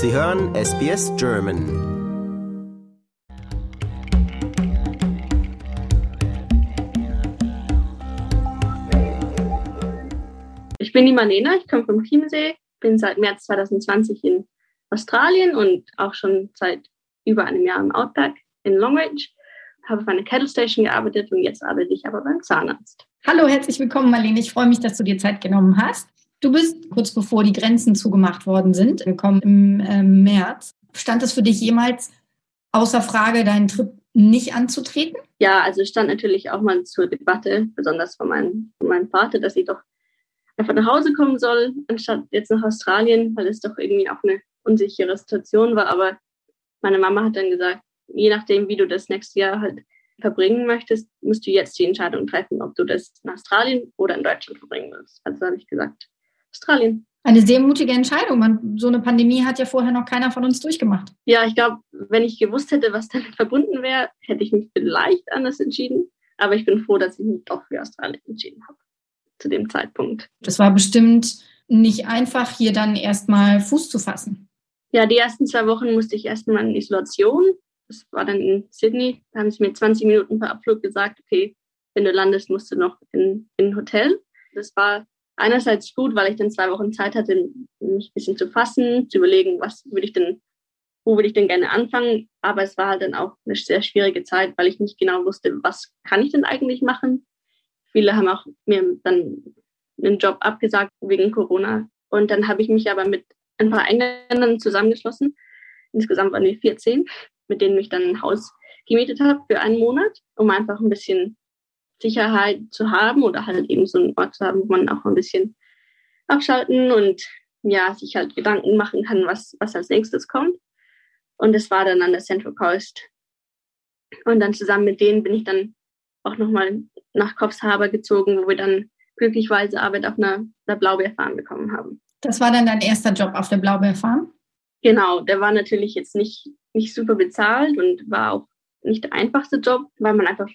Sie hören SBS German. Ich bin die Marlene, ich komme vom Chiemsee, bin seit März 2020 in Australien und auch schon seit über einem Jahr im Outback in Longreach habe auf einer Kettle Station gearbeitet und jetzt arbeite ich aber beim Zahnarzt. Hallo, herzlich willkommen, Marlene. Ich freue mich, dass du dir Zeit genommen hast. Du bist kurz bevor die Grenzen zugemacht worden sind, gekommen im äh, März. Stand es für dich jemals außer Frage, deinen Trip nicht anzutreten? Ja, also stand natürlich auch mal zur Debatte, besonders von meinem, von meinem Vater, dass ich doch einfach nach Hause kommen soll, anstatt jetzt nach Australien, weil es doch irgendwie auch eine unsichere Situation war. Aber meine Mama hat dann gesagt, je nachdem, wie du das nächste Jahr halt verbringen möchtest, musst du jetzt die Entscheidung treffen, ob du das in Australien oder in Deutschland verbringen willst. Also habe ich gesagt, Australien. Eine sehr mutige Entscheidung. Man, so eine Pandemie hat ja vorher noch keiner von uns durchgemacht. Ja, ich glaube, wenn ich gewusst hätte, was damit verbunden wäre, hätte ich mich vielleicht anders entschieden. Aber ich bin froh, dass ich mich doch für Australien entschieden habe zu dem Zeitpunkt. Das war bestimmt nicht einfach, hier dann erstmal Fuß zu fassen. Ja, die ersten zwei Wochen musste ich erstmal in Isolation das war dann in Sydney, da haben sie mir 20 Minuten per Abflug gesagt, okay, wenn du landest, musst du noch in, in ein Hotel. Das war einerseits gut, weil ich dann zwei Wochen Zeit hatte, mich ein bisschen zu fassen, zu überlegen, was würde ich denn, wo würde ich denn gerne anfangen. Aber es war halt dann auch eine sehr schwierige Zeit, weil ich nicht genau wusste, was kann ich denn eigentlich machen. Viele haben auch mir dann einen Job abgesagt wegen Corona. Und dann habe ich mich aber mit ein paar Engländern zusammengeschlossen. Insgesamt waren wir 14 mit denen ich dann ein Haus gemietet habe für einen Monat, um einfach ein bisschen Sicherheit zu haben oder halt eben so einen Ort zu haben, wo man auch ein bisschen abschalten und ja, sich halt Gedanken machen kann, was, was als nächstes kommt. Und es war dann an der Central Coast. Und dann zusammen mit denen bin ich dann auch nochmal nach Coffs Harbor gezogen, wo wir dann glücklicherweise Arbeit auf einer, einer Blaubeerfarm bekommen haben. Das war dann dein erster Job auf der Blaubeerfarm? Genau, der war natürlich jetzt nicht nicht super bezahlt und war auch nicht der einfachste Job, weil man einfach,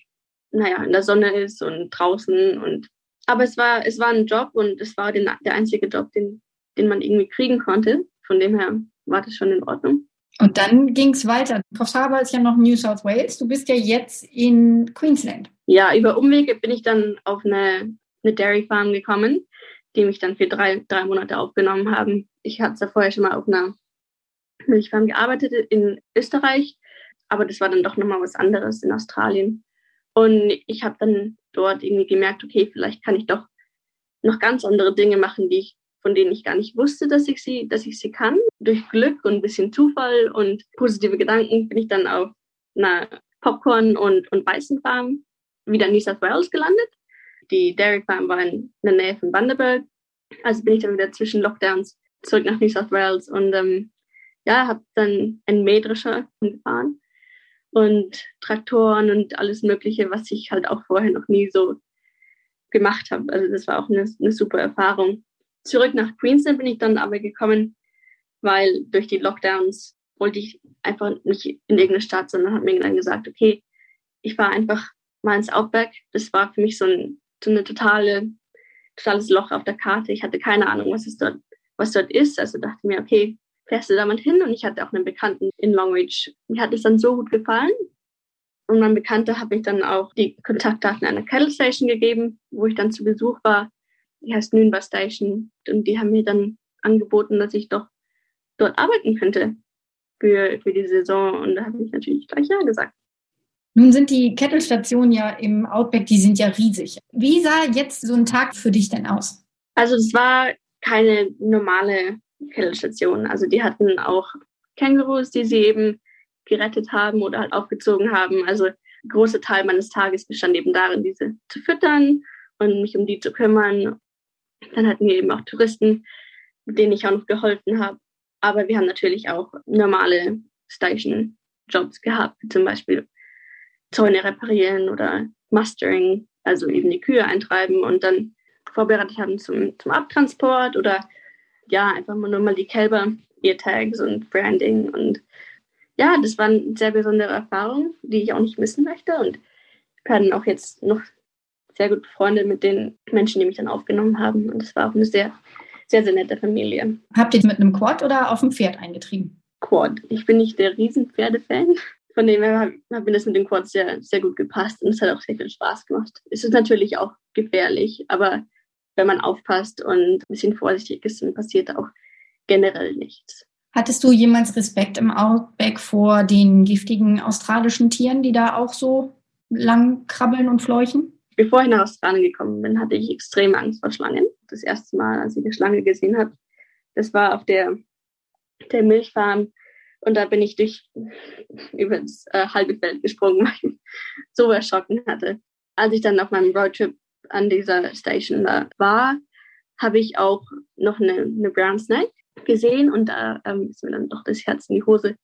naja, in der Sonne ist und draußen und aber es war, es war ein Job und es war den, der einzige Job, den, den man irgendwie kriegen konnte. Von dem her war das schon in Ordnung. Und dann ging es weiter. Coffs Harbour ist ja noch New South Wales. Du bist ja jetzt in Queensland. Ja, über Umwege bin ich dann auf eine, eine Dairy Farm gekommen, die mich dann für drei, drei Monate aufgenommen haben. Ich hatte ja vorher schon mal auf einer Milchfarm gearbeitet in Österreich, aber das war dann doch nochmal was anderes in Australien. Und ich habe dann dort irgendwie gemerkt, okay, vielleicht kann ich doch noch ganz andere Dinge machen, die ich, von denen ich gar nicht wusste, dass ich sie, dass ich sie kann. Durch Glück und ein bisschen Zufall und positive Gedanken bin ich dann auf einer Popcorn- und, und Weißenfarm wieder in New South Wales gelandet. Die Dairy Farm war in der Nähe von Bundaberg. Also bin ich dann wieder zwischen Lockdowns zurück nach New South Wales und ähm, ja, habe dann ein Mähdrescher gefahren und Traktoren und alles Mögliche, was ich halt auch vorher noch nie so gemacht habe. Also das war auch eine, eine super Erfahrung. Zurück nach Queensland bin ich dann aber gekommen, weil durch die Lockdowns wollte ich einfach nicht in irgendeine Stadt, sondern habe mir dann gesagt, okay, ich fahre einfach mal ins Outback. Das war für mich so, ein, so eine totale, totales Loch auf der Karte. Ich hatte keine Ahnung, was es dort, was dort ist. Also dachte mir, okay, fährst du damit hin? Und ich hatte auch einen Bekannten in Longreach. Mir hat es dann so gut gefallen. Und mein Bekannter hat mich dann auch die Kontaktdaten einer Kettle Station gegeben, wo ich dann zu Besuch war. Die heißt Nünbar Station. Und die haben mir dann angeboten, dass ich doch dort arbeiten könnte für, für die Saison. Und da habe ich natürlich gleich Ja gesagt. Nun sind die Kettelstationen ja im Outback, die sind ja riesig. Wie sah jetzt so ein Tag für dich denn aus? Also es war keine normale Kettelstation. Also die hatten auch Kängurus, die sie eben gerettet haben oder halt aufgezogen haben. Also ein großer Teil meines Tages bestand eben darin, diese zu füttern und mich um die zu kümmern. Dann hatten wir eben auch Touristen, denen ich auch noch geholfen habe. Aber wir haben natürlich auch normale Station-Jobs gehabt, zum Beispiel Zäune reparieren oder Mustering, also eben die Kühe eintreiben und dann vorbereitet haben zum, zum Abtransport oder ja, einfach nur mal die Kälber, ihr Tags und Branding und ja, das war eine sehr besondere Erfahrung, die ich auch nicht missen möchte und ich bin auch jetzt noch sehr gut befreundet mit den Menschen, die mich dann aufgenommen haben und das war auch eine sehr sehr, sehr nette Familie. Habt ihr mit einem Quad oder auf dem Pferd eingetrieben? Quad. Ich bin nicht der Riesenpferdefan. Von dem her hat mir das mit dem Quad sehr, sehr gut gepasst und es hat auch sehr viel Spaß gemacht. Es ist natürlich auch gefährlich, aber wenn man aufpasst und ein bisschen vorsichtig ist, dann passiert auch generell nichts. Hattest du jemals Respekt im Outback vor den giftigen australischen Tieren, die da auch so lang krabbeln und fleuchen? Bevor ich nach Australien gekommen bin, hatte ich extrem Angst vor Schlangen. Das erste Mal, als ich eine Schlange gesehen habe, das war auf der, der Milchfarm. Und da bin ich durch über das äh, halbe Feld gesprungen, weil ich so erschrocken hatte. Als ich dann auf meinem Roadtrip an dieser Station da war, habe ich auch noch eine, eine Brown Snake gesehen und da ähm, ist mir dann doch das Herz in die Hose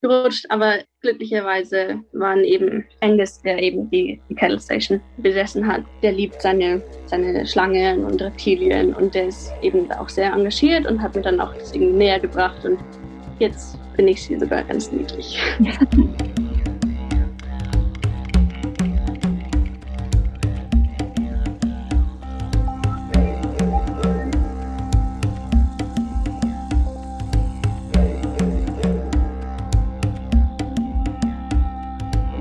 gerutscht. Aber glücklicherweise waren eben Angus, der eben die, die Kettle Station besessen hat, der liebt seine, seine Schlangen und Reptilien und der ist eben auch sehr engagiert und hat mir dann auch das irgendwie näher gebracht und jetzt finde ich sie sogar ganz niedlich.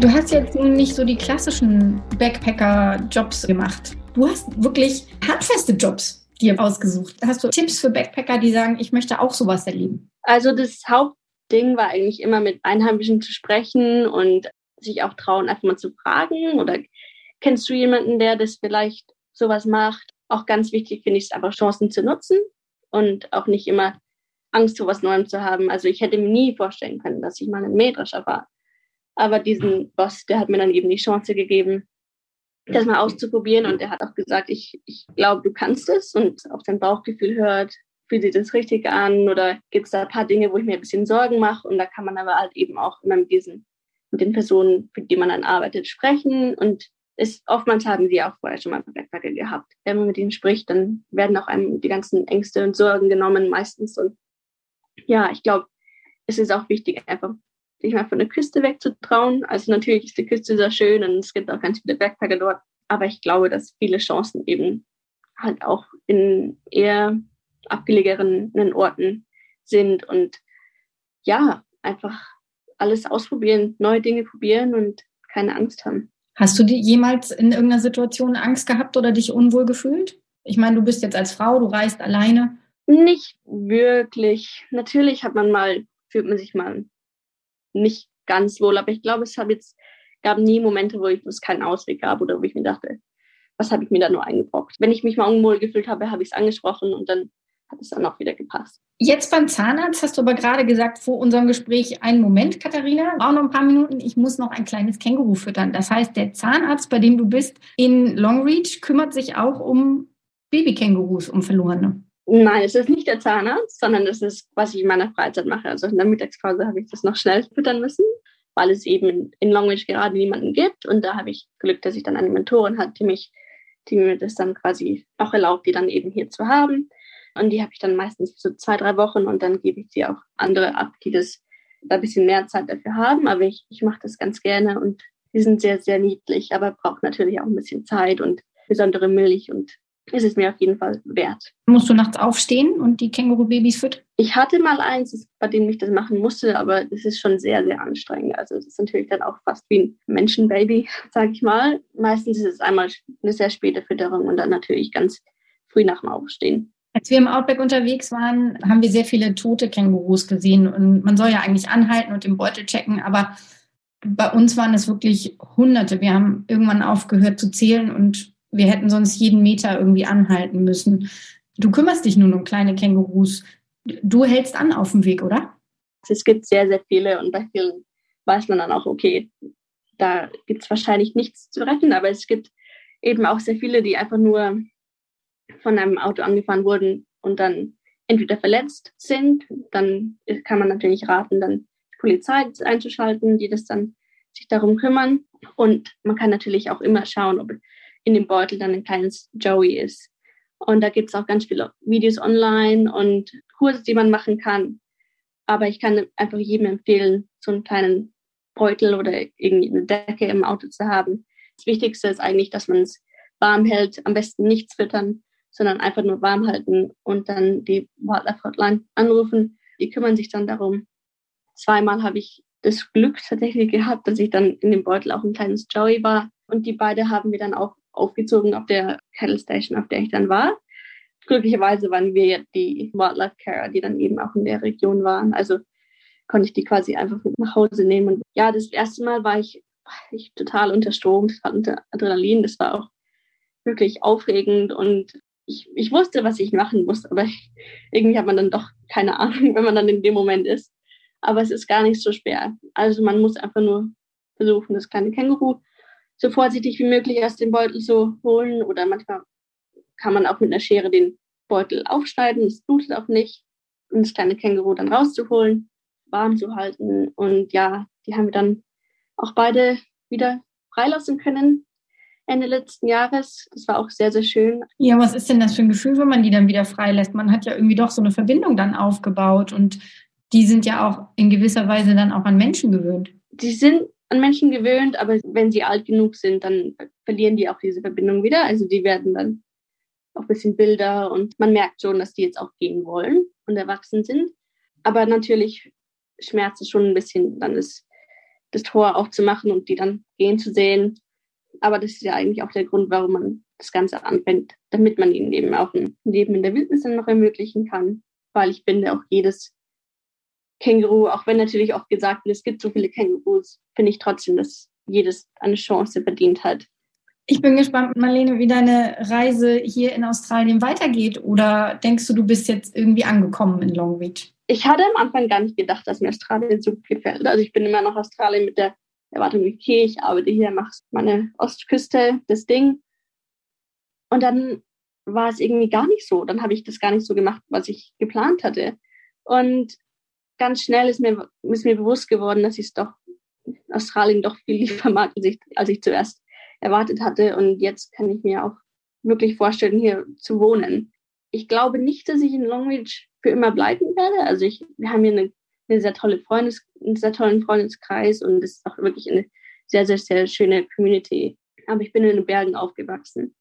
Du hast jetzt nicht so die klassischen Backpacker-Jobs gemacht. Du hast wirklich handfeste Jobs dir ausgesucht. Hast du Tipps für Backpacker, die sagen, ich möchte auch sowas erleben? Also das Hauptding war eigentlich immer mit Einheimischen zu sprechen und sich auch trauen, einfach mal zu fragen. Oder kennst du jemanden, der das vielleicht sowas macht? Auch ganz wichtig finde ich es einfach, Chancen zu nutzen und auch nicht immer Angst vor was Neuem zu haben. Also ich hätte mir nie vorstellen können, dass ich mal ein Mähdrescher war. Aber diesen Boss, der hat mir dann eben die Chance gegeben, das mal auszuprobieren. Und er hat auch gesagt, ich, ich glaube, du kannst es und auf dein Bauchgefühl hört, fühlt sich das richtig an oder gibt es da ein paar Dinge, wo ich mir ein bisschen Sorgen mache. Und da kann man aber halt eben auch immer mit diesen, mit den Personen, für die man dann arbeitet, sprechen. Und ist, oftmals haben sie auch vorher schon mal Backpacker gehabt. Wenn man mit ihnen spricht, dann werden auch einem die ganzen Ängste und Sorgen genommen meistens. Und ja, ich glaube, es ist auch wichtig, einfach sich mal von der Küste wegzutrauen. Also natürlich ist die Küste sehr schön und es gibt auch ganz viele Backpacker dort. Aber ich glaube, dass viele Chancen eben halt auch in eher abgelegenen Orten sind und ja, einfach alles ausprobieren, neue Dinge probieren und keine Angst haben. Hast du jemals in irgendeiner Situation Angst gehabt oder dich unwohl gefühlt? Ich meine, du bist jetzt als Frau, du reist alleine. Nicht wirklich. Natürlich hat man mal, fühlt man sich mal nicht ganz wohl. Aber ich glaube, es hab jetzt, gab nie Momente, wo ich es keinen Ausweg gab oder wo ich mir dachte, was habe ich mir da nur eingebrockt. Wenn ich mich mal unwohl gefühlt habe, habe ich es angesprochen und dann hat es dann auch wieder gepasst. Jetzt beim Zahnarzt hast du aber gerade gesagt, vor unserem Gespräch, einen Moment, Katharina, auch noch ein paar Minuten, ich muss noch ein kleines Känguru füttern. Das heißt, der Zahnarzt, bei dem du bist in Longreach, kümmert sich auch um Babykängurus, um Verlorene. Nein, es ist nicht der Zahnarzt, sondern es ist, was ich in meiner Freizeit mache. Also in der Mittagspause habe ich das noch schnell füttern müssen, weil es eben in Longreach gerade niemanden gibt. Und da habe ich Glück, dass ich dann eine Mentorin hatte, die mich, die mir das dann quasi auch erlaubt, die dann eben hier zu haben. Und die habe ich dann meistens so zwei, drei Wochen und dann gebe ich sie auch andere ab, die das da ein bisschen mehr Zeit dafür haben. Aber ich, ich mache das ganz gerne und die sind sehr, sehr niedlich, aber braucht natürlich auch ein bisschen Zeit und besondere Milch und ist es mir auf jeden Fall wert. Musst du nachts aufstehen und die Känguru-Babys füttern? Ich hatte mal eins, bei dem ich das machen musste, aber das ist schon sehr, sehr anstrengend. Also es ist natürlich dann auch fast wie ein Menschenbaby, sage ich mal. Meistens ist es einmal eine sehr späte Fütterung und dann natürlich ganz früh nach dem Aufstehen. Als wir im Outback unterwegs waren, haben wir sehr viele tote Kängurus gesehen. Und man soll ja eigentlich anhalten und den Beutel checken, aber bei uns waren es wirklich Hunderte. Wir haben irgendwann aufgehört zu zählen und wir hätten sonst jeden Meter irgendwie anhalten müssen. Du kümmerst dich nun um kleine Kängurus. Du hältst an auf dem Weg, oder? Es gibt sehr, sehr viele und bei vielen weiß man dann auch, okay, da gibt es wahrscheinlich nichts zu retten, aber es gibt eben auch sehr viele, die einfach nur von einem Auto angefahren wurden und dann entweder verletzt sind. Dann kann man natürlich raten, dann die Polizei einzuschalten, die das dann sich darum kümmern. Und man kann natürlich auch immer schauen, ob in dem Beutel dann ein kleines Joey ist. Und da gibt es auch ganz viele Videos online und Kurse, die man machen kann. Aber ich kann einfach jedem empfehlen, so einen kleinen Beutel oder irgendwie eine Decke im Auto zu haben. Das Wichtigste ist eigentlich, dass man es warm hält, am besten nichts füttern sondern einfach nur warm halten und dann die Wildlife Hotline anrufen. Die kümmern sich dann darum. Zweimal habe ich das Glück tatsächlich gehabt, dass ich dann in dem Beutel auch ein kleines Joey war. Und die beide haben wir dann auch aufgezogen auf der Cattle Station, auf der ich dann war. Glücklicherweise waren wir die Wildlife Carer, die dann eben auch in der Region waren. Also konnte ich die quasi einfach mit nach Hause nehmen. Und ja, das erste Mal war ich, war ich total unter Strom, das war unter Adrenalin, das war auch wirklich aufregend und ich, ich wusste, was ich machen muss, aber ich, irgendwie hat man dann doch keine Ahnung, wenn man dann in dem Moment ist. Aber es ist gar nicht so schwer. Also man muss einfach nur versuchen, das kleine Känguru so vorsichtig wie möglich aus dem Beutel zu holen oder manchmal kann man auch mit einer Schere den Beutel aufschneiden, es blutet auch nicht, um das kleine Känguru dann rauszuholen, warm zu halten. Und ja, die haben wir dann auch beide wieder freilassen können. Ende letzten Jahres. Das war auch sehr, sehr schön. Ja, was ist denn das für ein Gefühl, wenn man die dann wieder freilässt? Man hat ja irgendwie doch so eine Verbindung dann aufgebaut und die sind ja auch in gewisser Weise dann auch an Menschen gewöhnt. Die sind an Menschen gewöhnt, aber wenn sie alt genug sind, dann verlieren die auch diese Verbindung wieder. Also die werden dann auch ein bisschen wilder und man merkt schon, dass die jetzt auch gehen wollen und erwachsen sind. Aber natürlich schmerzt es schon ein bisschen, dann ist das Tor aufzumachen und die dann gehen zu sehen. Aber das ist ja eigentlich auch der Grund, warum man das Ganze anfängt, damit man ihnen eben auch ein Leben in der Wildnis dann noch ermöglichen kann. Weil ich finde, auch jedes Känguru, auch wenn natürlich oft gesagt wird, es gibt so viele Kängurus, finde ich trotzdem, dass jedes eine Chance verdient hat. Ich bin gespannt, Marlene, wie deine Reise hier in Australien weitergeht. Oder denkst du, du bist jetzt irgendwie angekommen in Long Beach? Ich hatte am Anfang gar nicht gedacht, dass mir Australien so gefällt. Also ich bin immer noch Australien mit der Erwartung, okay, ich arbeite hier, mache meine Ostküste, das Ding. Und dann war es irgendwie gar nicht so. Dann habe ich das gar nicht so gemacht, was ich geplant hatte. Und ganz schnell ist mir, ist mir bewusst geworden, dass ich es doch Australien doch viel lieber mag, als ich, als ich zuerst erwartet hatte. Und jetzt kann ich mir auch wirklich vorstellen, hier zu wohnen. Ich glaube nicht, dass ich in Long Beach für immer bleiben werde. Also ich, wir haben hier eine, eine sehr tolle Freundes, einen sehr tollen Freundeskreis und es ist auch wirklich eine sehr, sehr, sehr schöne Community. Aber ich bin in den Bergen aufgewachsen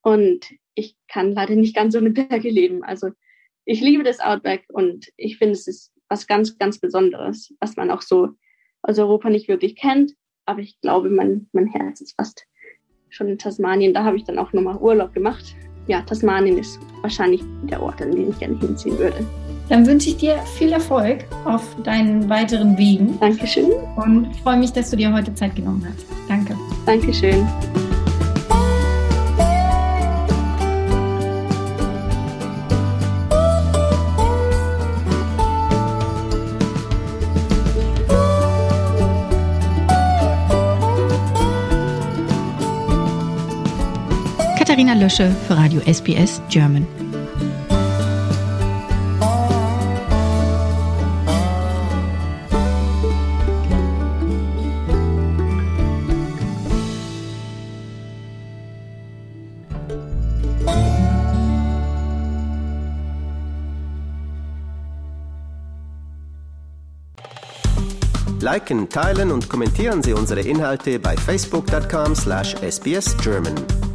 und ich kann leider nicht ganz so eine Berge leben. Also ich liebe das Outback und ich finde, es ist was ganz, ganz Besonderes, was man auch so aus Europa nicht wirklich kennt. Aber ich glaube, mein, mein Herz ist fast schon in Tasmanien. Da habe ich dann auch nochmal Urlaub gemacht. Ja, Tasmanien ist wahrscheinlich der Ort, an den ich gerne hinziehen würde. Dann wünsche ich dir viel Erfolg auf deinen weiteren Wegen. Dankeschön. Und freue mich, dass du dir heute Zeit genommen hast. Danke. Dankeschön. Katharina Lösche für Radio SBS German. Liken, teilen und kommentieren Sie unsere Inhalte bei facebook.com/sbsgerman.